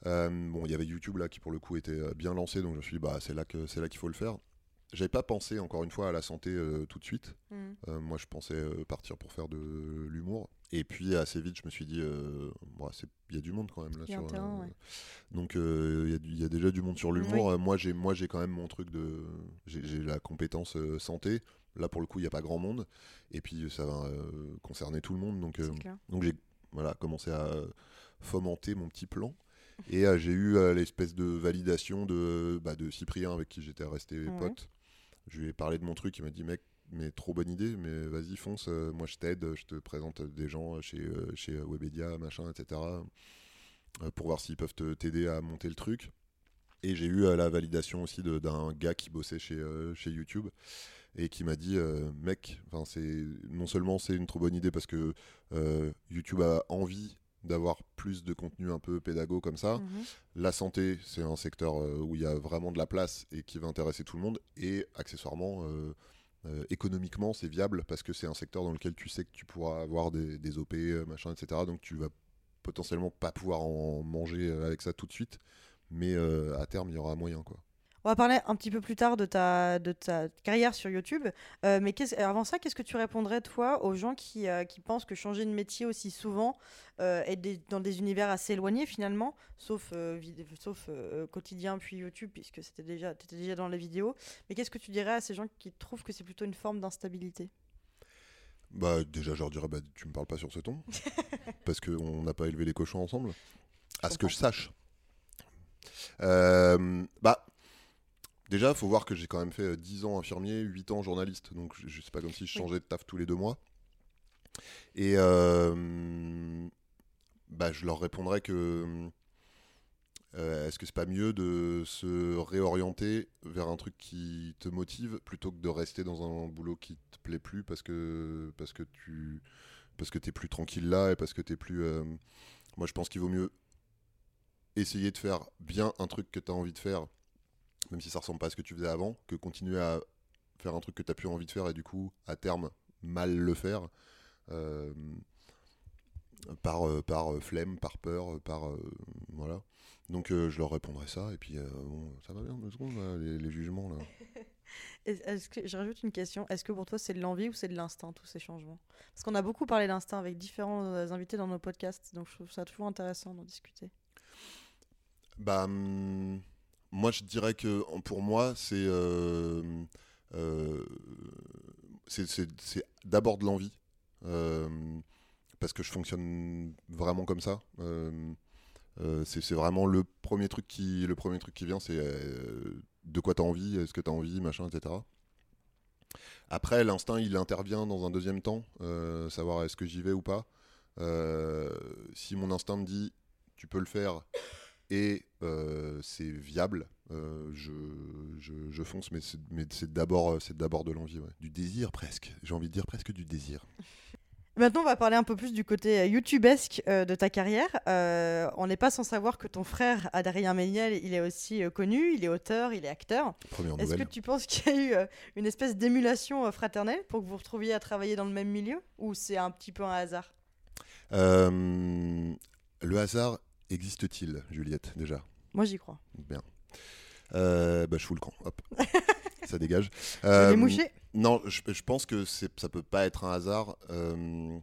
Euh, bon, il y avait YouTube là qui pour le coup était euh, bien lancé, donc je me suis dit bah c'est là que c'est là qu'il faut le faire. J'avais pas pensé encore une fois à la santé euh, tout de suite. Mm. moi, je pensais partir pour faire de l'humour. Et puis assez vite, je me suis dit, il y a du monde quand même là. Sur, Donc il y, a déjà du monde sur l'humour. moi, j'ai moi j'ai quand même mon truc de, j'ai la compétence santé. Là pour le coup, il n'y a pas grand monde. Et puis ça va concerner tout le monde. Donc donc j'ai voilà commencé à fomenter mon petit plan. Et euh, j'ai eu euh, l'espèce de validation de, bah, de Cyprien avec qui j'étais resté pote. Je lui ai parlé de mon truc, il m'a dit mec, mais trop bonne idée, mais vas-y fonce, euh, moi je t'aide, je te présente des gens chez, chez Webedia, machin, etc. pour voir s'ils peuvent t'aider à monter le truc. Et j'ai eu la validation aussi d'un gars qui bossait chez, chez YouTube et qui m'a dit mec, c'est non seulement c'est une trop bonne idée parce que YouTube a envie d'avoir plus de contenu un peu pédago comme ça. Mhm. La santé, c'est un secteur euh, où il y a vraiment de la place et qui va intéresser tout le monde. Et accessoirement, euh, euh, économiquement, c'est viable parce que c'est un secteur dans lequel tu sais que tu pourras avoir des, des OP, machin, etc. Donc tu vas potentiellement pas pouvoir en manger avec ça tout de suite. Mais à terme, il y aura moyen, quoi.
On va parler un petit peu plus tard de ta, de ta carrière sur YouTube. Euh, mais qu'est-ce- avant ça, qu'est-ce que tu répondrais, toi, aux gens qui, euh, qui pensent que changer de métier aussi souvent euh, et des- dans des univers assez éloignés, finalement, sauf, euh, sauf euh, quotidien puis YouTube, puisque c'était déjà, étais déjà dans les vidéos. Mais qu'est-ce que tu dirais à ces gens qui trouvent que c'est plutôt une forme d'instabilité?
Bah déjà, je leur dirais, bah, tu me parles pas sur ce ton, parce qu'on n'a pas élevé les cochons ensemble, à ce que je sache. Euh, bah, déjà, faut voir que j'ai quand même fait euh, 10 ans infirmier, 8 ans journaliste, donc je, sais pas comme si je changeais de taf tous les deux mois. Et euh, bah, je leur répondrais que euh, est-ce que c'est pas mieux de se réorienter vers un truc qui te motive plutôt que de rester dans un boulot qui te plaît plus parce que parce que tu parce que t'es plus tranquille là et parce que t'es plus euh, moi je pense qu'il vaut mieux essayer de faire bien un truc que tu as envie de faire même si ça ressemble pas à ce que tu faisais avant que continuer à faire un truc que tu plus envie de faire et du coup à terme mal le faire euh, par, euh, par euh, flemme, par peur, par voilà. Donc je leur répondrai ça et puis bon, ça va bien deux secondes là, les, les jugements là.
Est- Est-ce que, je rajoute une question. Est-ce que pour toi, c'est de l'envie ou c'est de l'instinct, tous ces changements? Parce qu'on a beaucoup parlé d'instinct avec différents invités dans nos podcasts, donc je trouve ça toujours intéressant d'en discuter.
Bah hum, moi je dirais que pour moi c'est euh, euh, c'est- c'est d'abord de l'envie euh, parce que je fonctionne vraiment comme ça. C'est vraiment le premier truc qui le premier truc qui vient c'est de quoi t'as envie est-ce que t'as envie machin etc après l'instinct il intervient dans un deuxième temps savoir est-ce que j'y vais ou pas si mon instinct me dit tu peux le faire et euh, c'est viable. Euh, je, je, je fonce mais c'est c'est d'abord de l'envie ouais. du désir presque. J'ai envie de dire presque du désir.
Maintenant, on va parler un peu plus du côté euh, youtubesque euh, de ta carrière. Euh, on n'est pas sans savoir que ton frère, Adrien Méniel, il est aussi euh, connu, il est auteur, il est acteur. Est-ce que tu penses qu'il y a eu euh, une espèce d'émulation euh, fraternelle pour que vous retrouviez à travailler dans le même milieu? Ou c'est un petit peu un hasard?
Euh, le hasard existe-t-il Juliette déjà?
Moi, j'y crois.
Bien. Euh, bah, je fous le camp. Hop. ça dégage. Euh,
mouché
Non, je, je pense que ça peut pas être un hasard. Euh,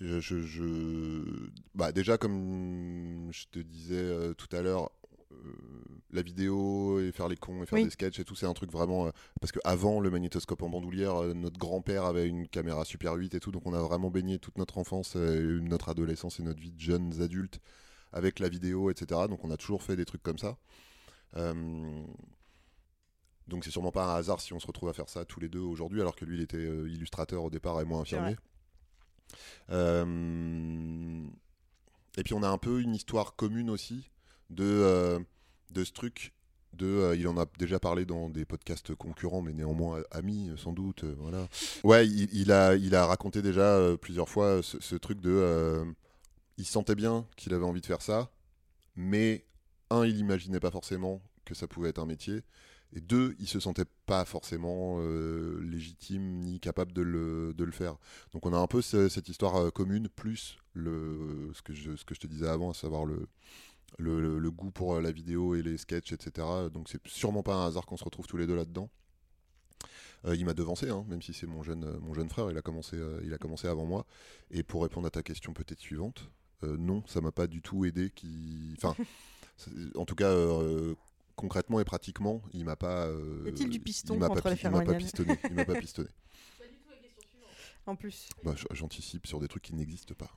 je, je- je- bah, déjà, comme je te disais euh, tout à l'heure, la vidéo et faire les cons et faire
Oui.
des sketchs et tout, c'est un truc vraiment. parce que avant le magnétoscope en bandoulière, notre grand-père avait une caméra Super 8 et tout, donc on a vraiment baigné toute notre enfance, notre adolescence et notre vie de jeunes adultes avec la vidéo, etc. Donc on a toujours fait des trucs comme ça. Euh, donc c'est sûrement pas un hasard si on se retrouve à faire ça tous les deux aujourd'hui, alors que lui il était euh, illustrateur au départ et moi infirmier. Euh, et puis on a un peu une histoire commune aussi de, euh, de ce truc. De, euh, il en a déjà parlé dans des podcasts concurrents, mais néanmoins amis sans doute. voilà. Ouais, il, il a, il a raconté déjà plusieurs fois ce, ce truc de. Il sentait bien qu'il avait envie de faire ça, mais un, il imaginait pas forcément que ça pouvait être un métier. Et deux, il se sentait pas forcément euh, légitime ni capable de le, faire. Donc on a un peu ce- cette histoire euh, commune, plus ce, que je, ce que je te disais avant, à savoir le, goût pour euh, la vidéo et les sketchs, etc. Donc c'est sûrement pas un hasard qu'on se retrouve tous les deux là-dedans. Il m'a devancé, hein, même si c'est mon jeune, frère, il a, commencé, avant moi. Et pour répondre à ta question peut-être suivante, non, ça m'a pas du tout aidé. Qui... Enfin, en tout cas, euh, concrètement et pratiquement, il m'a pas. euh,
Y a-t-il du piston
il m'a
entre
pas,
les
il m'a pas pistonné. Il m'a pas pistonné.
En plus.
Bah, J'anticipe sur des trucs qui n'existent pas.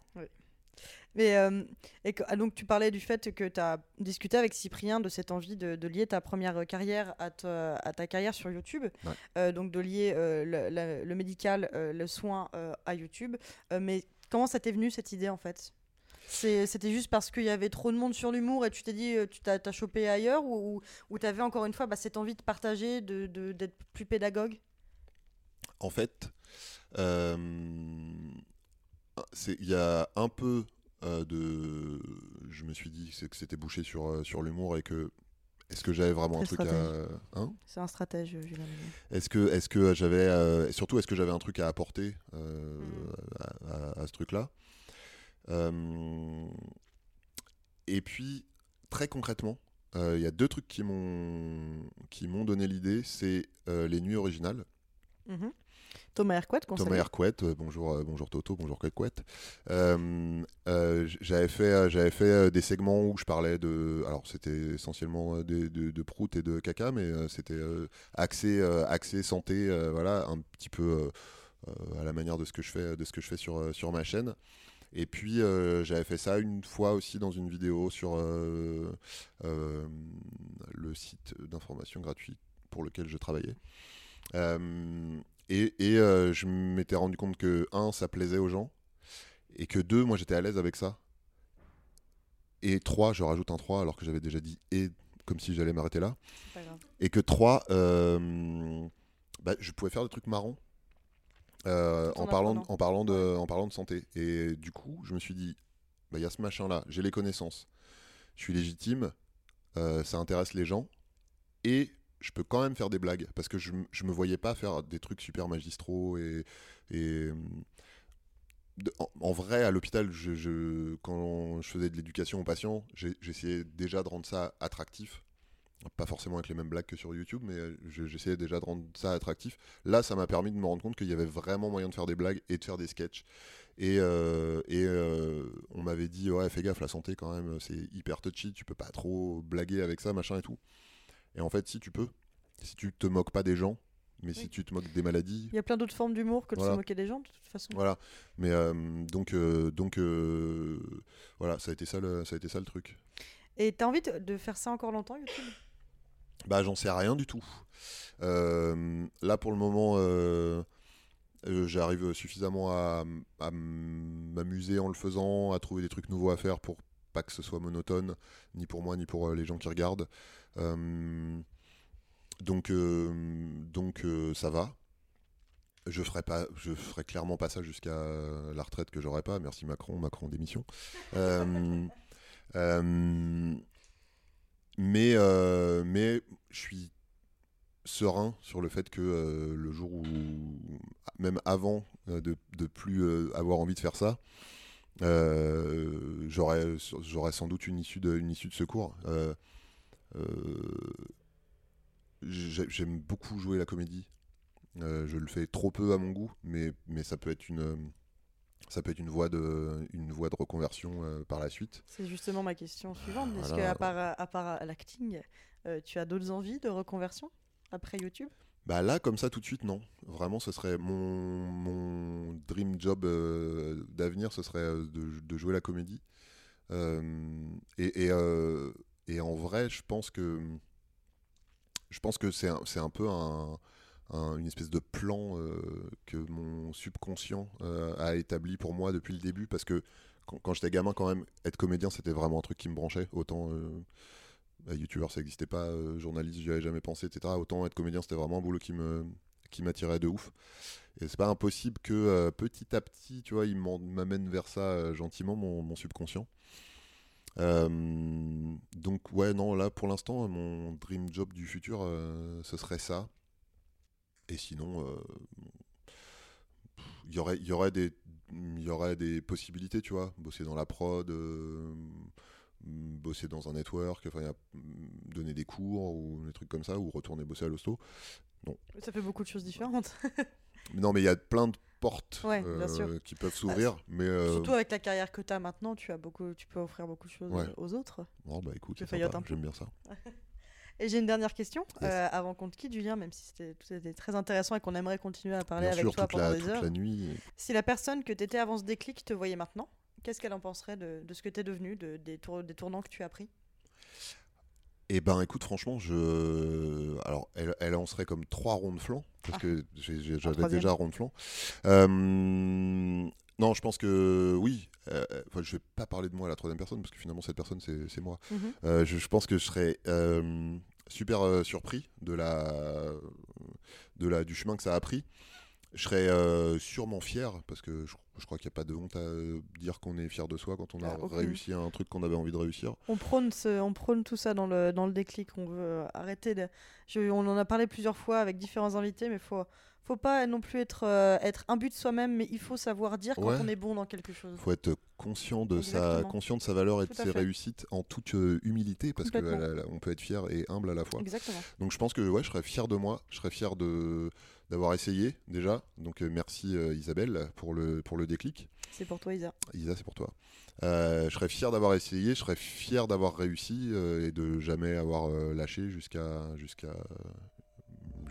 Mais euh, et que- ah, donc tu parlais du fait que tu as discuté avec Cyprien de cette envie de, de lier ta première carrière à ta, à ta carrière sur YouTube,
Ouais.
Euh, donc de lier euh, le, le- le médical, euh, le soin euh, à YouTube. Euh, mais comment ça t'est venu cette idée en fait? C'était juste parce qu'il y avait trop de monde sur l'humour et tu t'es dit euh, tu t'as chopé ailleurs ou, ou, tu avais encore une fois bah, cette envie de partager, de- de- d'être plus pédagogue?
En fait, euh, il y a un peu euh, de. Je me suis dit que c'était bouché sur, sur l'humour et que. Est-ce que j'avais vraiment un truc à. Hein?
C'est un stratège, Julien.
Est-ce que, est que j'avais. euh, surtout, est-ce que j'avais un truc à apporter euh,
Mm.
à, à- à ce truc-là? Et puis, très concrètement, euh, il y a deux trucs qui m'ont qui m'ont donné l'idée. C'est euh, les nuits originales.
Mhm. Thomas Hercouet,
Thomas. Hercouet, euh, bonjour, euh, bonjour Toto, bonjour Couet Euh, euh, j'avais fait, euh, j'avais fait euh, des segments où je parlais de, alors c'était essentiellement euh, de, de, de prout et de caca, mais euh, c'était euh, axé, euh, axé santé, euh, voilà, un petit peu euh, euh, à la manière de ce que je fais, de ce que je fais sur, euh, sur ma chaîne. Et puis euh, j'avais fait ça une fois aussi dans une vidéo sur euh, euh, le site d'information gratuite pour lequel je travaillais. Et et, je m'étais rendu compte que, un, ça plaisait aux gens, et que deux, moi j'étais à l'aise avec ça. Et trois, je rajoute un 3 alors que j'avais déjà dit et comme si j'allais m'arrêter là. Et que trois, euh, bah, je pouvais faire des trucs marrants. Euh,
en
en, parlant, en, parlant de, en parlant de santé. Et du coup, je me suis dit, bah, il y a ce machin-là, j'ai les connaissances, je suis légitime, euh, ça intéresse les gens, et je peux quand même faire des blagues, parce que je, je me voyais pas faire des trucs super magistraux et... et de- en, en vrai, à l'hôpital, je, je- quand je faisais de l'éducation aux patients, j'essayais déjà de rendre ça attractif. Pas forcément avec les mêmes blagues que sur YouTube, mais euh, je- j'essayais déjà de rendre ça attractif. Là, ça m'a permis de me rendre compte qu'il y avait vraiment moyen de faire des blagues et de faire des sketchs. Et, euh, et euh, on m'avait dit, ouais, fais gaffe, la santé quand même, c'est hyper touchy, tu peux pas trop blaguer avec ça, machin et tout. Et en fait, si tu peux, si tu te moques pas des gens, mais si tu te moques des maladies,
Il y a plein d'autres formes d'humour que de
Voilà.
se moquer des gens, de toute façon.
voilà. Mais euh, donc, donc voilà, ça a été ça le, ça a été ça le truc.
Et t'as envie de faire ça encore longtemps, YouTube?
Bah, j'en sais rien du tout. Euh, là, pour le moment, euh, euh, j'arrive suffisamment à, m'amuser en le faisant, à trouver des trucs nouveaux à faire pour pas que ce soit monotone, ni pour moi, ni pour les gens qui regardent. Donc, donc ça va. Je ferai pas, je ferai clairement pas ça jusqu'à la retraite que j'aurai pas. Merci Macron, Macron démission. Mais, euh, mais je suis serein sur le fait que euh, le jour où, même avant euh, de, de plus avoir envie de faire ça, j'aurais sans doute une issue de, une issue de secours. J'ai- J'aime beaucoup jouer la comédie. Je le fais trop peu à mon goût, mais, mais ça peut être une ça peut être une voie de une voie de reconversion euh, par la suite.
C'est justement ma question suivante. Est-ce
Voilà.
qu'à part, à part l'acting, euh, tu as d'autres envies de reconversion après YouTube?
Bah là, comme ça, tout de suite, non. Vraiment, ce serait mon, mon dream job euh, d'avenir, ce serait de, de jouer la comédie. Et, et, et en vrai, je pense que je pense que c'est un, c'est un peu un, un- une espèce de plan euh, que mon subconscient euh, a établi pour moi depuis le début, parce que quand, j'étais gamin, quand même, être comédien, c'était vraiment un truc qui me branchait. Autant euh, bah, youtubeur, ça n'existait pas, journaliste, j'y avais jamais pensé, etc. Autant être comédien, c'était vraiment un boulot qui me qui m'attirait de ouf. Et c'est pas impossible que petit à petit, tu vois, il m'amène vers ça gentiment, mon, subconscient. Donc ouais, non, là pour l'instant, mon dream job du futur, ce serait ça. Et sinon, euh, il y aurait, il y aurait des, il y aurait des possibilités, tu vois, bosser dans la prod, euh, bosser dans un network, enfin, a- donner des cours ou des trucs comme ça, ou retourner bosser à l'hosto.
Ça fait beaucoup de choses différentes.
Non, mais il y a plein de portes
Ouais,
euh, qui peuvent s'ouvrir, mais euh,
Surtout avec la carrière que tu as maintenant, tu, as beaucoup, tu peux offrir beaucoup de choses
Ouais.
aux autres.
bon, bah écoute, j'aime bien ça.
Et j'ai une dernière question
Yes.
euh, avant qu'on te quitte, Julien, même si c'était très intéressant et qu'on aimerait continuer à parler
Bien
avec
sûr,
toi pendant
la,
des
toute
heures.
la nuit.
Si la personne que tu étais avant ce déclic te voyait maintenant, qu'est-ce qu'elle en penserait de, de ce que tu es devenu, de, des, tour- des tournants que tu as pris?
Eh ben, écoute, franchement, je. Alors, elle, elle en serait comme trois ronds de flanc, parce
Ah.
que j'avais déjà rond de flanc. Euh, Non, je pense que oui. Euh, enfin, je vais pas parler de moi à la troisième personne, parce que finalement, cette personne, c'est moi.
Mhm.
Euh, je, je pense que je serais euh, super euh, surpris de la, de la, du chemin que ça a pris. Je serais euh, sûrement fier, parce que je, je crois qu'il n'y a pas de honte à euh, dire qu'on est fier de soi quand on a
Ah,
réussi un truc qu'on avait envie de réussir.
On prône, ce- on prône tout ça dans le, dans le déclic. On veut arrêter de. je- on en a parlé plusieurs fois avec différents invités, mais faut, faut pas non plus être, euh, être imbu de soi-même, mais il faut savoir dire
Ouais.
quand on est bon dans quelque chose.
Il faut être conscient de, sa, conscient de sa valeur et de
Tout
ses
fait.
réussites en toute euh, humilité, parce qu'on peut être fier et humble à la fois.
Exactement.
Donc je pense que ouais, je serais fier de moi, je serais fier de d'avoir essayé déjà. Donc euh, merci euh, Isabelle pour le, pour le déclic.
C'est pour toi, Isa.
Isa, c'est pour toi. Je serais fier d'avoir essayé, je serais fier d'avoir réussi et de jamais avoir lâché jusqu'à jusqu'à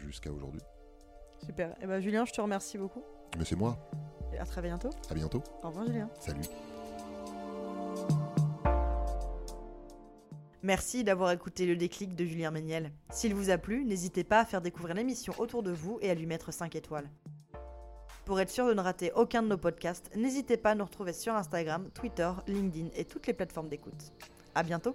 jusqu'à aujourd'hui.
Super. Et ben Julien, je te remercie beaucoup.
Mais c'est moi.
Et à très bientôt.
À bientôt.
Au revoir, Julien.
Salut.
Merci d'avoir écouté le déclic de Julien Méniel. S'il vous a plu, n'hésitez pas à faire découvrir l'émission autour de vous et à lui mettre 5 étoiles. Pour être sûr de ne rater aucun de nos podcasts, n'hésitez pas à nous retrouver sur Instagram, Twitter, LinkedIn et toutes les plateformes d'écoute. À bientôt